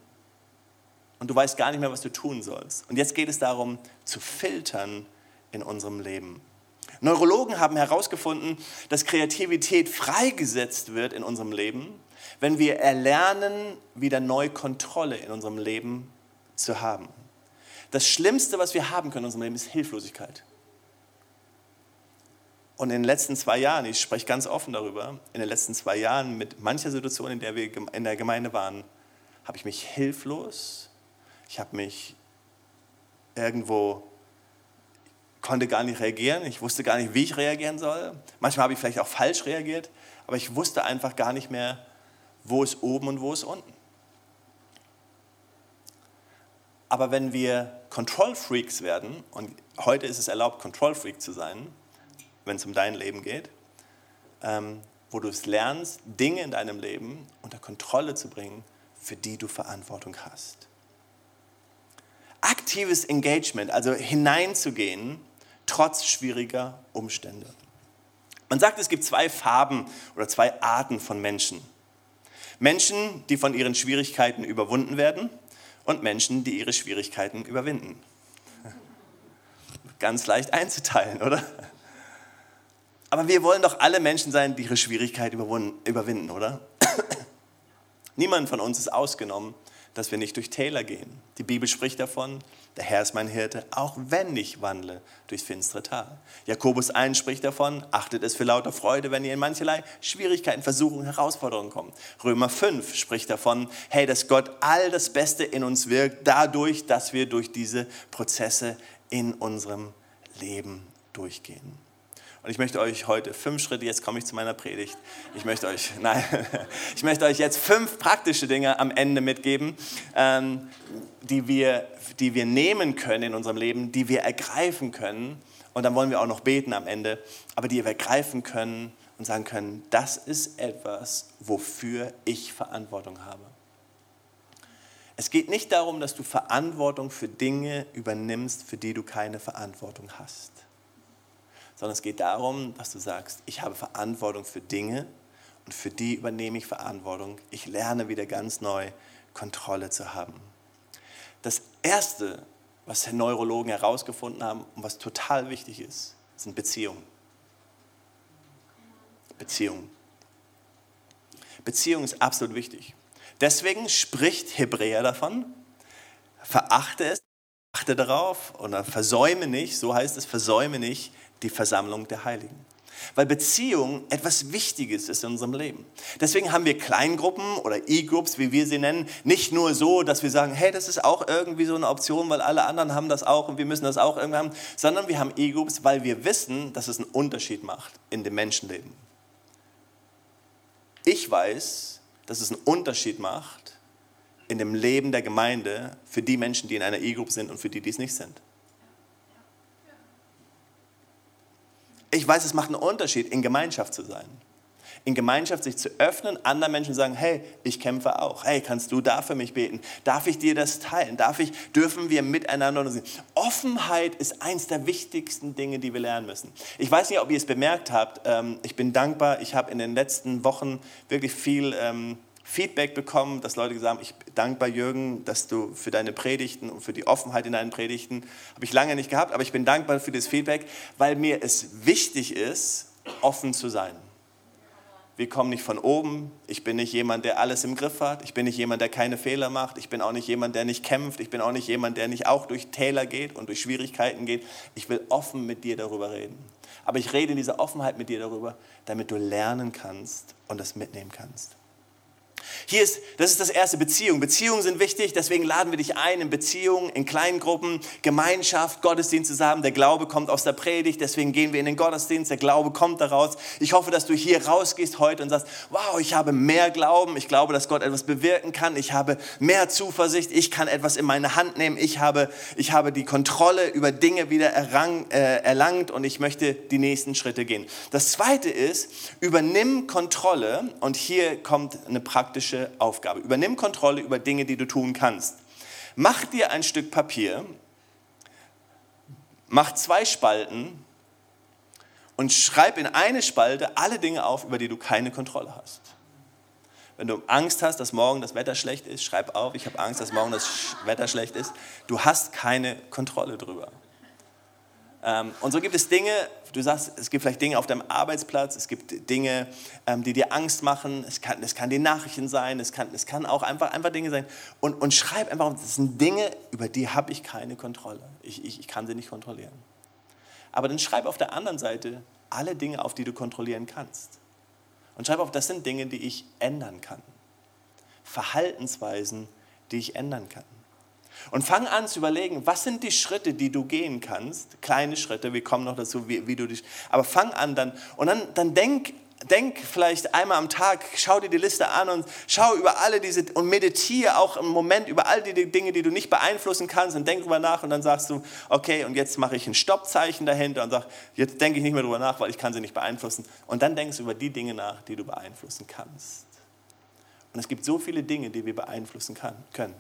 und du weißt gar nicht mehr, was du tun sollst. Und jetzt geht es darum, zu filtern in unserem Leben. Neurologen haben herausgefunden, dass Kreativität freigesetzt wird in unserem Leben, wenn wir erlernen, wieder neu Kontrolle in unserem Leben zu haben. Das Schlimmste, was wir haben können in unserem Leben, ist Hilflosigkeit. Und in den letzten zwei Jahren, ich spreche ganz offen darüber, in den letzten zwei Jahren mit mancher Situation, in der wir in der Gemeinde waren, habe ich mich hilflos, ich habe mich irgendwo, konnte gar nicht reagieren, ich wusste gar nicht, wie ich reagieren soll. Manchmal habe ich vielleicht auch falsch reagiert, aber ich wusste einfach gar nicht mehr, wo ist oben und wo ist unten. Aber wenn wir Control Freaks werden, und heute ist es erlaubt, Control Freak zu sein, wenn es um dein Leben geht, ähm, wo du es lernst, Dinge in deinem Leben unter Kontrolle zu bringen, für die du Verantwortung hast. Aktives Engagement, also hineinzugehen, trotz schwieriger Umstände. Man sagt, es gibt zwei Farben oder zwei Arten von Menschen. Menschen, die von ihren Schwierigkeiten überwunden werden und Menschen, die ihre Schwierigkeiten überwinden. Ganz leicht einzuteilen, oder? Aber wir wollen doch alle Menschen sein, die ihre Schwierigkeit überwinden, oder? Niemand von uns ist ausgenommen dass wir nicht durch Täler gehen. Die Bibel spricht davon, der Herr ist mein Hirte, auch wenn ich wandle durchs finstere Tal. Jakobus 1 spricht davon, achtet es für lauter Freude, wenn ihr in mancherlei Schwierigkeiten, Versuchungen, Herausforderungen kommt. Römer 5 spricht davon, hey, dass Gott all das Beste in uns wirkt, dadurch, dass wir durch diese Prozesse in unserem Leben durchgehen. Und ich möchte euch heute fünf Schritte, jetzt komme ich zu meiner Predigt. Ich möchte euch, nein, ich möchte euch jetzt fünf praktische Dinge am Ende mitgeben, ähm, die, wir, die wir nehmen können in unserem Leben, die wir ergreifen können. Und dann wollen wir auch noch beten am Ende, aber die wir ergreifen können und sagen können, das ist etwas, wofür ich Verantwortung habe. Es geht nicht darum, dass du Verantwortung für Dinge übernimmst, für die du keine Verantwortung hast sondern es geht darum, dass du sagst, ich habe Verantwortung für Dinge und für die übernehme ich Verantwortung. Ich lerne wieder ganz neu Kontrolle zu haben. Das Erste, was Neurologen herausgefunden haben und was total wichtig ist, sind Beziehungen. Beziehungen. Beziehung ist absolut wichtig. Deswegen spricht Hebräer davon, verachte es, achte darauf oder versäume nicht, so heißt es, versäume nicht die Versammlung der Heiligen. Weil Beziehung etwas Wichtiges ist in unserem Leben. Deswegen haben wir Kleingruppen oder E-Groups, wie wir sie nennen, nicht nur so, dass wir sagen, hey, das ist auch irgendwie so eine Option, weil alle anderen haben das auch und wir müssen das auch irgendwie haben, sondern wir haben E-Groups, weil wir wissen, dass es einen Unterschied macht in dem Menschenleben. Ich weiß, dass es einen Unterschied macht in dem Leben der Gemeinde für die Menschen, die in einer E-Group sind und für die, die es nicht sind. Ich weiß, es macht einen Unterschied, in Gemeinschaft zu sein. In Gemeinschaft sich zu öffnen, anderen Menschen sagen, hey, ich kämpfe auch. Hey, kannst du da für mich beten? Darf ich dir das teilen? Darf ich, dürfen wir miteinander sehen? Offenheit ist eins der wichtigsten Dinge, die wir lernen müssen. Ich weiß nicht, ob ihr es bemerkt habt. Ähm, ich bin dankbar. Ich habe in den letzten Wochen wirklich viel ähm, Feedback bekommen, dass Leute gesagt haben, ich bin dankbar, Jürgen, dass du für deine Predigten und für die Offenheit in deinen Predigten, habe ich lange nicht gehabt, aber ich bin dankbar für das Feedback, weil mir es wichtig ist, offen zu sein. Wir kommen nicht von oben. Ich bin nicht jemand, der alles im Griff hat. Ich bin nicht jemand, der keine Fehler macht. Ich bin auch nicht jemand, der nicht kämpft. Ich bin auch nicht jemand, der nicht auch durch Täler geht und durch Schwierigkeiten geht. Ich will offen mit dir darüber reden. Aber ich rede in dieser Offenheit mit dir darüber, damit du lernen kannst und das mitnehmen kannst. Hier ist, das ist das erste Beziehung. Beziehungen sind wichtig, deswegen laden wir dich ein in Beziehungen, in kleinen Gruppen, Gemeinschaft, Gottesdienst zusammen. Der Glaube kommt aus der Predigt, deswegen gehen wir in den Gottesdienst. Der Glaube kommt daraus. Ich hoffe, dass du hier rausgehst heute und sagst, wow, ich habe mehr Glauben. Ich glaube, dass Gott etwas bewirken kann. Ich habe mehr Zuversicht. Ich kann etwas in meine Hand nehmen. Ich habe, ich habe die Kontrolle über Dinge wieder errang, äh, erlangt und ich möchte die nächsten Schritte gehen. Das zweite ist, übernimm Kontrolle und hier kommt eine praktische praktische Aufgabe. Übernimm Kontrolle über Dinge, die du tun kannst. Mach dir ein Stück Papier, mach zwei Spalten und schreib in eine Spalte alle Dinge auf, über die du keine Kontrolle hast. Wenn du Angst hast, dass morgen das Wetter schlecht ist, schreib auf, ich habe Angst, dass morgen das Wetter schlecht ist. Du hast keine Kontrolle drüber. Ähm, und so gibt es Dinge, du sagst, es gibt vielleicht Dinge auf deinem Arbeitsplatz, es gibt Dinge, ähm, die dir Angst machen, es kann, es kann die Nachrichten sein, es kann, es kann auch einfach, einfach Dinge sein. Und, und schreib einfach, das sind Dinge, über die habe ich keine Kontrolle. Ich, ich, ich kann sie nicht kontrollieren. Aber dann schreib auf der anderen Seite alle Dinge auf, die du kontrollieren kannst. Und schreib auf, das sind Dinge, die ich ändern kann. Verhaltensweisen, die ich ändern kann. Und fang an zu überlegen, was sind die Schritte, die du gehen kannst? Kleine Schritte, wir kommen noch dazu, wie, wie du dich. Aber fang an dann und dann, dann denk denk vielleicht einmal am Tag, schau dir die Liste an und schau über alle diese und meditiere auch im Moment über all die Dinge, die du nicht beeinflussen kannst und denk drüber nach und dann sagst du, okay, und jetzt mache ich ein Stoppzeichen dahinter und sag, jetzt denke ich nicht mehr drüber nach, weil ich kann sie nicht beeinflussen. Und dann denkst du über die Dinge nach, die du beeinflussen kannst. Und es gibt so viele Dinge, die wir beeinflussen kann, können.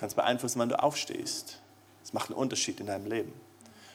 Du kannst beeinflussen, wann du aufstehst. Das macht einen Unterschied in deinem Leben.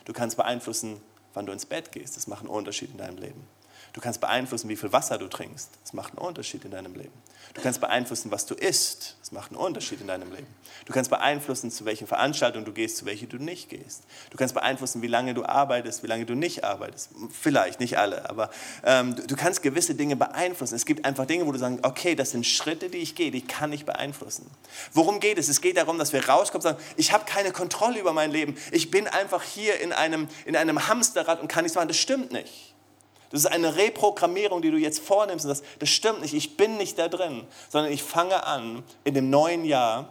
Du kannst beeinflussen, wann du ins Bett gehst. Das macht einen Unterschied in deinem Leben. Du kannst beeinflussen, wie viel Wasser du trinkst. Das macht einen Unterschied in deinem Leben. Du kannst beeinflussen, was du isst. Das macht einen Unterschied in deinem Leben. Du kannst beeinflussen, zu welchen Veranstaltungen du gehst, zu welchen du nicht gehst. Du kannst beeinflussen, wie lange du arbeitest, wie lange du nicht arbeitest. Vielleicht, nicht alle, aber ähm, du, du kannst gewisse Dinge beeinflussen. Es gibt einfach Dinge, wo du sagst, okay, das sind Schritte, die ich gehe, die kann ich beeinflussen. Worum geht es? Es geht darum, dass wir rauskommen und sagen, ich habe keine Kontrolle über mein Leben. Ich bin einfach hier in einem, in einem Hamsterrad und kann nichts machen. Das stimmt nicht. Das ist eine Reprogrammierung, die du jetzt vornimmst und sagst, das stimmt nicht, ich bin nicht da drin, sondern ich fange an, in dem neuen Jahr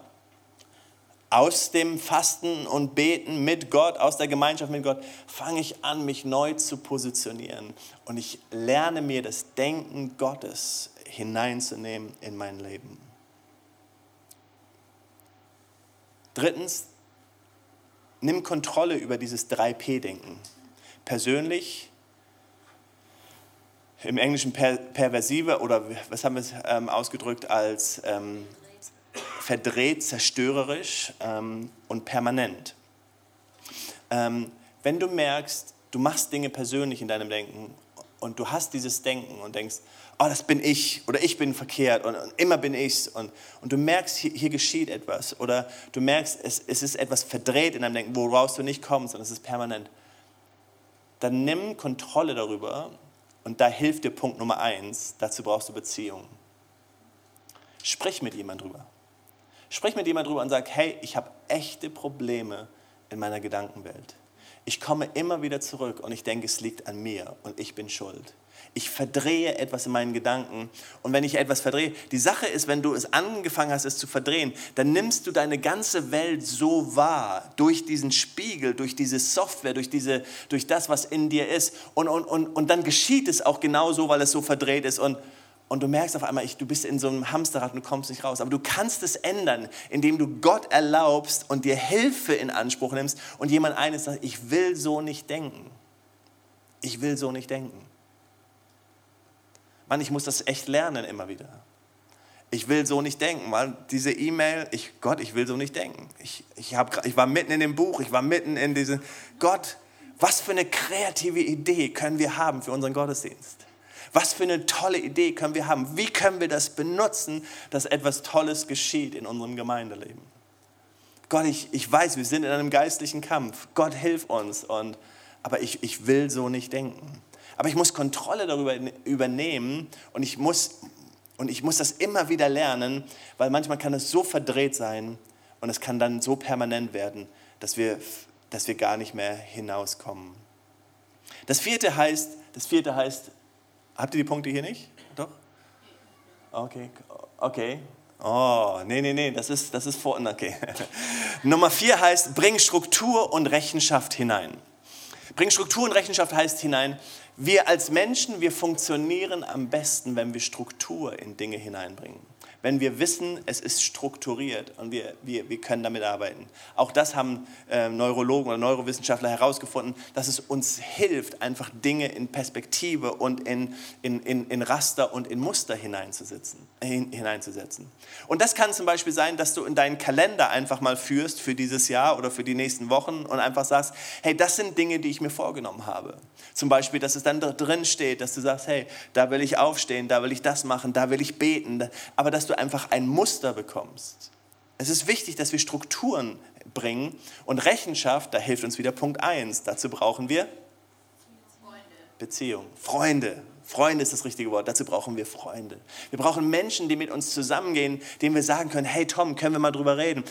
aus dem Fasten und Beten mit Gott, aus der Gemeinschaft mit Gott, fange ich an, mich neu zu positionieren. Und ich lerne mir das Denken Gottes hineinzunehmen in mein Leben. Drittens, nimm Kontrolle über dieses 3P-Denken. Persönlich, im Englischen per, perversive oder was haben wir es ähm, ausgedrückt als ähm, verdreht, zerstörerisch ähm, und permanent. Ähm, wenn du merkst, du machst Dinge persönlich in deinem Denken und du hast dieses Denken und denkst, oh, das bin ich oder ich bin verkehrt und, und immer bin ich und, und du merkst, hier, hier, geschieht etwas oder du merkst, es, es ist etwas verdreht in deinem Denken, woraus du nicht kommst und es ist permanent, dann nimm Kontrolle darüber und da hilft dir Punkt Nummer eins, dazu brauchst du Beziehung. Sprich mit jemand drüber. Sprich mit jemand drüber und sag, hey, ich habe echte Probleme in meiner Gedankenwelt. Ich komme immer wieder zurück und ich denke, es liegt an mir und ich bin schuld. Ich verdrehe etwas in meinen Gedanken. Und wenn ich etwas verdrehe, die Sache ist, wenn du es angefangen hast, es zu verdrehen, dann nimmst du deine ganze Welt so wahr, durch diesen Spiegel, durch diese Software, durch, diese, durch das, was in dir ist. Und, und, und, und dann geschieht es auch genauso, weil es so verdreht ist. Und, und du merkst auf einmal, ich, du bist in so einem Hamsterrad und du kommst nicht raus. Aber du kannst es ändern, indem du Gott erlaubst und dir Hilfe in Anspruch nimmst und jemand eines sagt, ich will so nicht denken. Ich will so nicht denken. Mann, ich muss das echt lernen immer wieder. Ich will so nicht denken, weil diese E-Mail, ich, Gott, ich will so nicht denken. Ich, ich, hab, ich war mitten in dem Buch, ich war mitten in diesem, Gott, was für eine kreative Idee können wir haben für unseren Gottesdienst? Was für eine tolle Idee können wir haben? Wie können wir das benutzen, dass etwas Tolles geschieht in unserem Gemeindeleben? Gott, ich, ich weiß, wir sind in einem geistlichen Kampf. Gott, hilf uns. Und, aber ich, ich will so nicht denken. Aber ich muss Kontrolle darüber übernehmen und ich muss, und ich muss das immer wieder lernen, weil manchmal kann es so verdreht sein und es kann dann so permanent werden, dass wir, dass wir gar nicht mehr hinauskommen. Das vierte heißt, das vierte heißt, habt ihr die Punkte hier nicht? Doch? Okay, okay. Oh, nee, nee, nee, das ist, das ist vor, okay. Nummer vier heißt, bring Struktur und Rechenschaft hinein. Bring Struktur und Rechenschaft heißt hinein, wir als Menschen, wir funktionieren am besten, wenn wir Struktur in Dinge hineinbringen wenn wir wissen, es ist strukturiert und wir, wir, wir können damit arbeiten. Auch das haben äh, Neurologen oder Neurowissenschaftler herausgefunden, dass es uns hilft, einfach Dinge in Perspektive und in, in, in, in Raster und in Muster hineinzusetzen, äh, hineinzusetzen. Und das kann zum Beispiel sein, dass du in deinen Kalender einfach mal führst für dieses Jahr oder für die nächsten Wochen und einfach sagst, hey, das sind Dinge, die ich mir vorgenommen habe. Zum Beispiel, dass es dann drin steht, dass du sagst, hey, da will ich aufstehen, da will ich das machen, da will ich beten, aber dass du einfach ein Muster bekommst. Es ist wichtig, dass wir Strukturen bringen und Rechenschaft, da hilft uns wieder Punkt 1. Dazu brauchen wir Freunde. Beziehung, Freunde. Freunde ist das richtige Wort. Dazu brauchen wir Freunde. Wir brauchen Menschen, die mit uns zusammengehen, denen wir sagen können, hey Tom, können wir mal drüber reden?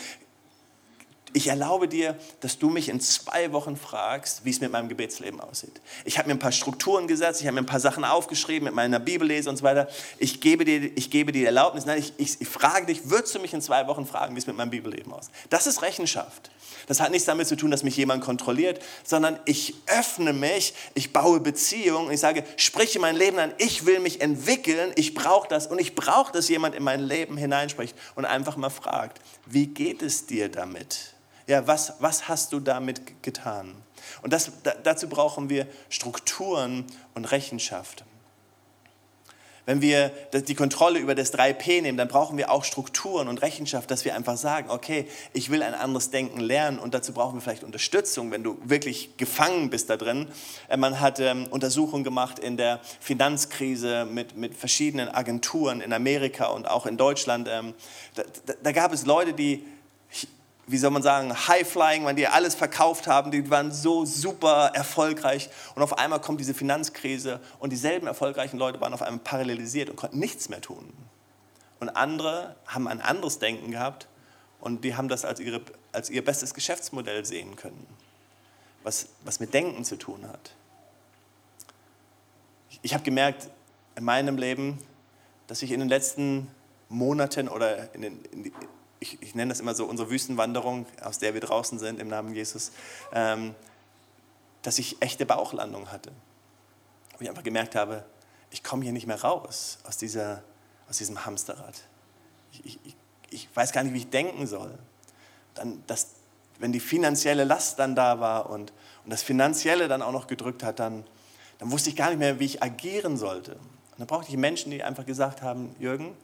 Ich erlaube dir, dass du mich in zwei Wochen fragst, wie es mit meinem Gebetsleben aussieht. Ich habe mir ein paar Strukturen gesetzt, ich habe mir ein paar Sachen aufgeschrieben mit meiner Bibellese und so weiter. Ich gebe dir, ich gebe dir Erlaubnis. Nein, ich, ich, ich frage dich, würdest du mich in zwei Wochen fragen, wie es mit meinem Bibelleben aussieht? Das ist Rechenschaft. Das hat nichts damit zu tun, dass mich jemand kontrolliert, sondern ich öffne mich, ich baue Beziehungen, ich sage, spreche mein Leben an, ich will mich entwickeln, ich brauche das und ich brauche, dass jemand in mein Leben hineinspricht und einfach mal fragt, wie geht es dir damit? Ja, was, was hast du damit getan? Und das, dazu brauchen wir Strukturen und Rechenschaft. Wenn wir die Kontrolle über das 3P nehmen, dann brauchen wir auch Strukturen und Rechenschaft, dass wir einfach sagen, okay, ich will ein anderes Denken lernen und dazu brauchen wir vielleicht Unterstützung, wenn du wirklich gefangen bist da drin. Äh, man hat ähm, Untersuchungen gemacht in der Finanzkrise mit, mit verschiedenen Agenturen in Amerika und auch in Deutschland. Ähm, da, da, da gab es Leute, die wie soll man sagen, High-Flying, weil die alles verkauft haben, die waren so super erfolgreich und auf einmal kommt diese Finanzkrise und dieselben erfolgreichen Leute waren auf einmal parallelisiert und konnten nichts mehr tun. Und andere haben ein anderes Denken gehabt und die haben das als, ihre, als ihr bestes Geschäftsmodell sehen können, was, was mit Denken zu tun hat. Ich habe gemerkt in meinem Leben, dass ich in den letzten Monaten oder in den, in die, ich, ich, nenne das immer so unsere Wüstenwanderung, aus der wir draußen sind im Namen Jesus, ähm, dass ich echte Bauchlandung hatte. Wo ich einfach gemerkt habe, ich komme hier nicht mehr raus aus, dieser, aus diesem Hamsterrad. Ich, ich, ich weiß gar nicht, wie ich denken soll. Dann, dass, wenn die finanzielle Last dann da war und, und das Finanzielle dann auch noch gedrückt hat, dann, dann wusste ich gar nicht mehr, wie ich agieren sollte. Und dann brauchte ich Menschen, die einfach gesagt haben, Jürgen,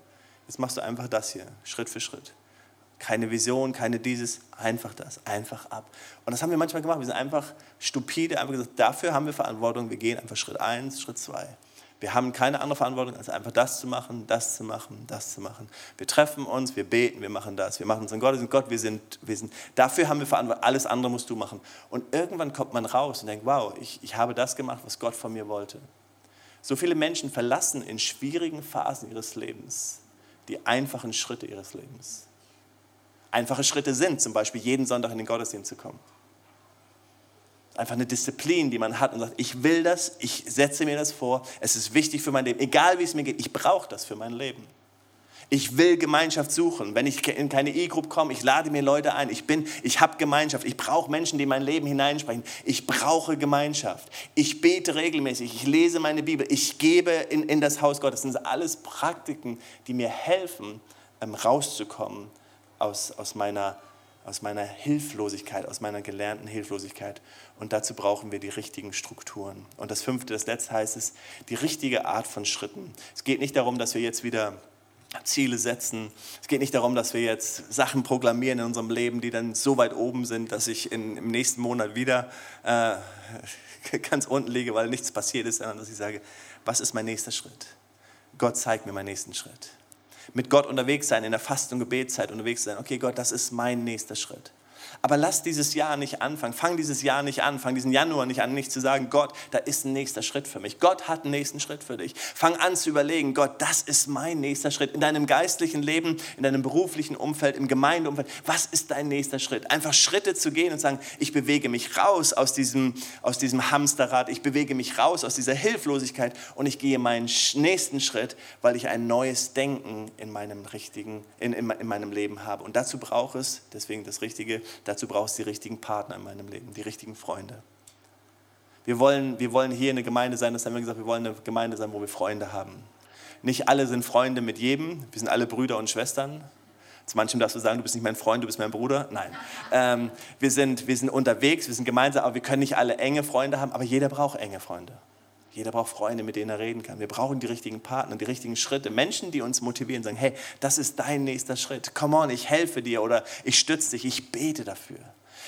jetzt machst du einfach das hier, Schritt für Schritt keine Vision, keine dieses, einfach das, einfach ab. Und das haben wir manchmal gemacht. Wir sind einfach stupide, einfach gesagt, dafür haben wir Verantwortung. Wir gehen einfach Schritt eins, Schritt zwei. Wir haben keine andere Verantwortung, als einfach das zu machen, das zu machen, das zu machen. Wir treffen uns, wir beten, wir machen das. Wir machen unseren Gottesdienst. Gott, wir sind, wir sind, dafür haben wir Verantwortung. Alles andere musst du machen. Und irgendwann kommt man raus und denkt, wow, ich, ich habe das gemacht, was Gott von mir wollte. So viele Menschen verlassen in schwierigen Phasen ihres Lebens die einfachen Schritte ihres Lebens einfache Schritte sind, zum Beispiel jeden Sonntag in den Gottesdienst zu kommen. Einfach eine Disziplin, die man hat und sagt, ich will das, ich setze mir das vor, es ist wichtig für mein Leben, egal wie es mir geht, ich brauche das für mein Leben. Ich will Gemeinschaft suchen. Wenn ich in keine E-Group komme, ich lade mir Leute ein. Ich bin, ich habe Gemeinschaft. Ich brauche Menschen, die in mein Leben hineinsprechen. Ich brauche Gemeinschaft. Ich bete regelmäßig. Ich lese meine Bibel. Ich gebe in, in das Haus Gottes. Das sind alles Praktiken, die mir helfen, ähm, rauszukommen aus, aus, meiner, aus meiner Hilflosigkeit, aus meiner gelernten Hilflosigkeit. Und dazu brauchen wir die richtigen Strukturen. Und das fünfte, das letzte heißt es, die richtige Art von Schritten. Es geht nicht darum, dass wir jetzt wieder Ziele setzen. Es geht nicht darum, dass wir jetzt Sachen proklamieren in unserem Leben, die dann so weit oben sind, dass ich in, im nächsten Monat wieder äh, ganz unten liege, weil nichts passiert ist, sondern dass ich sage, was ist mein nächster Schritt? Gott zeigt mir meinen nächsten Schritt mit Gott unterwegs sein, in der Fast- und Gebetszeit unterwegs sein. Okay, Gott, das ist mein nächster Schritt. Aber lass dieses Jahr nicht anfangen. Fang dieses Jahr nicht an. Fang diesen Januar nicht an, nicht zu sagen, Gott, da ist ein nächster Schritt für mich. Gott hat einen nächsten Schritt für dich. Fang an zu überlegen, Gott, das ist mein nächster Schritt. In deinem geistlichen Leben, in deinem beruflichen Umfeld, im Gemeindeumfeld. Was ist dein nächster Schritt? Einfach Schritte zu gehen und sagen, ich bewege mich raus aus diesem, aus diesem Hamsterrad. Ich bewege mich raus aus dieser Hilflosigkeit und ich gehe meinen nächsten Schritt, weil ich ein neues Denken in meinem richtigen, in, in, in meinem Leben habe. Und dazu braucht es, deswegen das Richtige, Dazu brauchst du die richtigen Partner in meinem Leben, die richtigen Freunde. Wir wollen, wir wollen hier eine Gemeinde sein, das haben wir gesagt, wir wollen eine Gemeinde sein, wo wir Freunde haben. Nicht alle sind Freunde mit jedem, wir sind alle Brüder und Schwestern. Zu manchem darfst du sagen, du bist nicht mein Freund, du bist mein Bruder. Nein. Ähm, wir, sind, wir sind unterwegs, wir sind gemeinsam, aber wir können nicht alle enge Freunde haben, aber jeder braucht enge Freunde. Jeder braucht Freunde, mit denen er reden kann. Wir brauchen die richtigen Partner, die richtigen Schritte. Menschen, die uns motivieren, sagen, hey, das ist dein nächster Schritt. Come on, ich helfe dir oder ich stütze dich, ich bete dafür.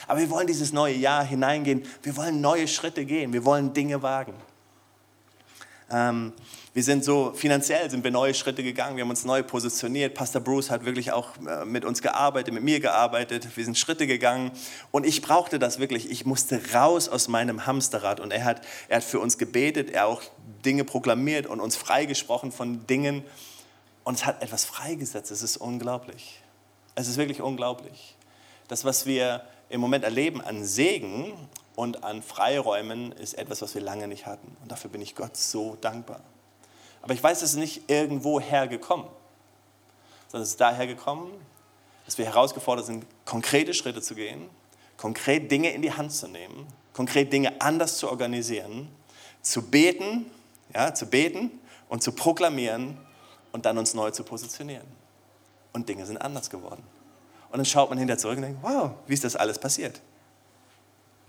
Aber wir wollen dieses neue Jahr hineingehen. Wir wollen neue Schritte gehen. Wir wollen Dinge wagen. Ähm, wir sind so, finanziell sind wir neue Schritte gegangen, wir haben uns neu positioniert. Pastor Bruce hat wirklich auch äh, mit uns gearbeitet, mit mir gearbeitet. Wir sind Schritte gegangen und ich brauchte das wirklich. Ich musste raus aus meinem Hamsterrad und er hat, er hat für uns gebetet, er auch Dinge proklamiert und uns freigesprochen von Dingen und es hat etwas freigesetzt. Es ist unglaublich. Es ist wirklich unglaublich. Das, was wir im Moment erleben an Segen und an Freiräumen, ist etwas, was wir lange nicht hatten. Und dafür bin ich Gott so dankbar. Aber ich weiß, es ist nicht irgendwo hergekommen, sondern es ist daher gekommen, dass wir herausgefordert sind, konkrete Schritte zu gehen, konkret Dinge in die Hand zu nehmen, konkret Dinge anders zu organisieren, zu beten, ja, zu beten und zu proklamieren und dann uns neu zu positionieren. Und Dinge sind anders geworden. Und dann schaut man hinterher zurück und denkt, wow, wie ist das alles passiert?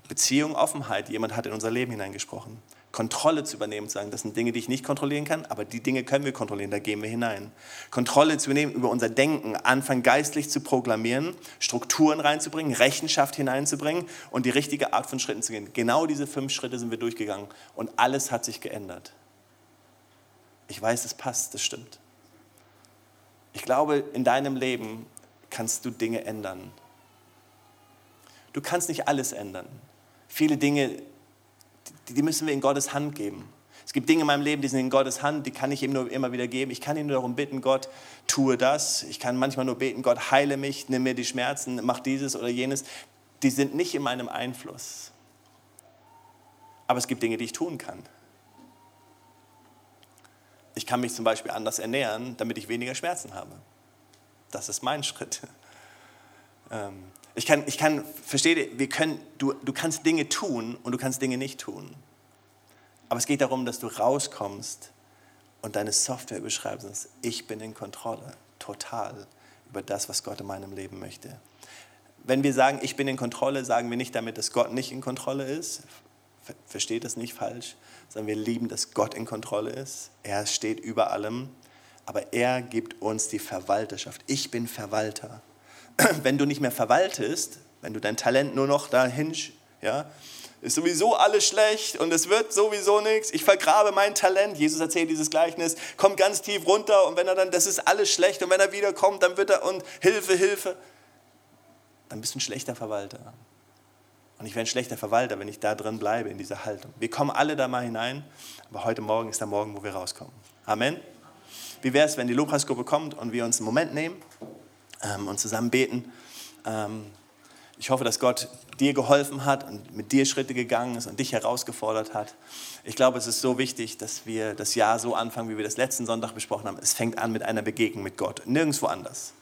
Beziehung, Offenheit, jemand hat in unser Leben hineingesprochen. Kontrolle zu übernehmen, zu sagen, das sind Dinge, die ich nicht kontrollieren kann, aber die Dinge können wir kontrollieren, da gehen wir hinein. Kontrolle zu übernehmen über unser Denken, anfangen geistlich zu proklamieren, Strukturen reinzubringen, Rechenschaft hineinzubringen und die richtige Art von Schritten zu gehen. Genau diese fünf Schritte sind wir durchgegangen und alles hat sich geändert. Ich weiß, es passt, das stimmt. Ich glaube, in deinem Leben kannst du Dinge ändern. Du kannst nicht alles ändern. Viele Dinge die müssen wir in Gottes Hand geben. Es gibt Dinge in meinem Leben, die sind in Gottes Hand, die kann ich ihm nur immer wieder geben. Ich kann ihn nur darum bitten, Gott, tue das. Ich kann manchmal nur beten, Gott, heile mich, nimm mir die Schmerzen, mach dieses oder jenes. Die sind nicht in meinem Einfluss. Aber es gibt Dinge, die ich tun kann. Ich kann mich zum Beispiel anders ernähren, damit ich weniger Schmerzen habe. Das ist mein Schritt. Ähm, ich kann, ich kann verstehe, wir können, du, du kannst Dinge tun und du kannst Dinge nicht tun. Aber es geht darum, dass du rauskommst und deine Software beschreibst, dass ich bin in Kontrolle, total, über das, was Gott in meinem Leben möchte. Wenn wir sagen, ich bin in Kontrolle, sagen wir nicht damit, dass Gott nicht in Kontrolle ist. Versteht das nicht falsch, sondern wir lieben, dass Gott in Kontrolle ist. Er steht über allem, aber er gibt uns die Verwalterschaft. Ich bin Verwalter. wenn du nicht mehr verwaltest, wenn du dein Talent nur noch dahin, ja, ist sowieso alles schlecht und es wird sowieso nichts. Ich vergrabe mein Talent. Jesus erzählt dieses Gleichnis, kommt ganz tief runter und wenn er dann, das ist alles schlecht und wenn er wiederkommt, dann wird er und Hilfe, Hilfe. Dann bist du ein schlechter Verwalter. Und ich wäre ein schlechter Verwalter, wenn ich da drin bleibe, in dieser Haltung. Wir kommen alle da mal hinein, aber heute Morgen ist der Morgen, wo wir rauskommen. Amen. Wie wäre es, wenn die Lobpreisgruppe kommt und wir uns einen Moment nehmen? ähm, und zusammen beten. Ähm, ich hoffe, dass Gott dir geholfen hat und mit dir Schritte gegangen ist und dich herausgefordert hat. Ich glaube, es ist so wichtig, dass wir das Jahr so anfangen, wie wir das letzten Sonntag besprochen haben. Es fängt an mit einer Begegnung mit Gott, nirgendwo anders.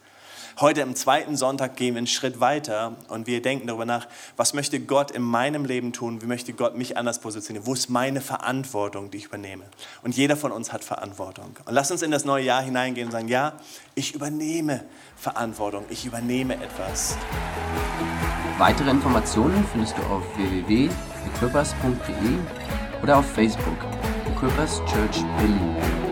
Heute am zweiten Sonntag gehen wir einen Schritt weiter und wir denken darüber nach, was möchte Gott in meinem Leben tun, wie möchte Gott mich anders positionieren, wo ist meine Verantwortung, die ich übernehme. Und jeder von uns hat Verantwortung. Und lass uns in das neue Jahr hineingehen und sagen, ja, ich übernehme Verantwortung, ich übernehme etwas. Weitere Informationen findest du auf www.equippers.de oder auf Facebook, Equippers Church Berlin.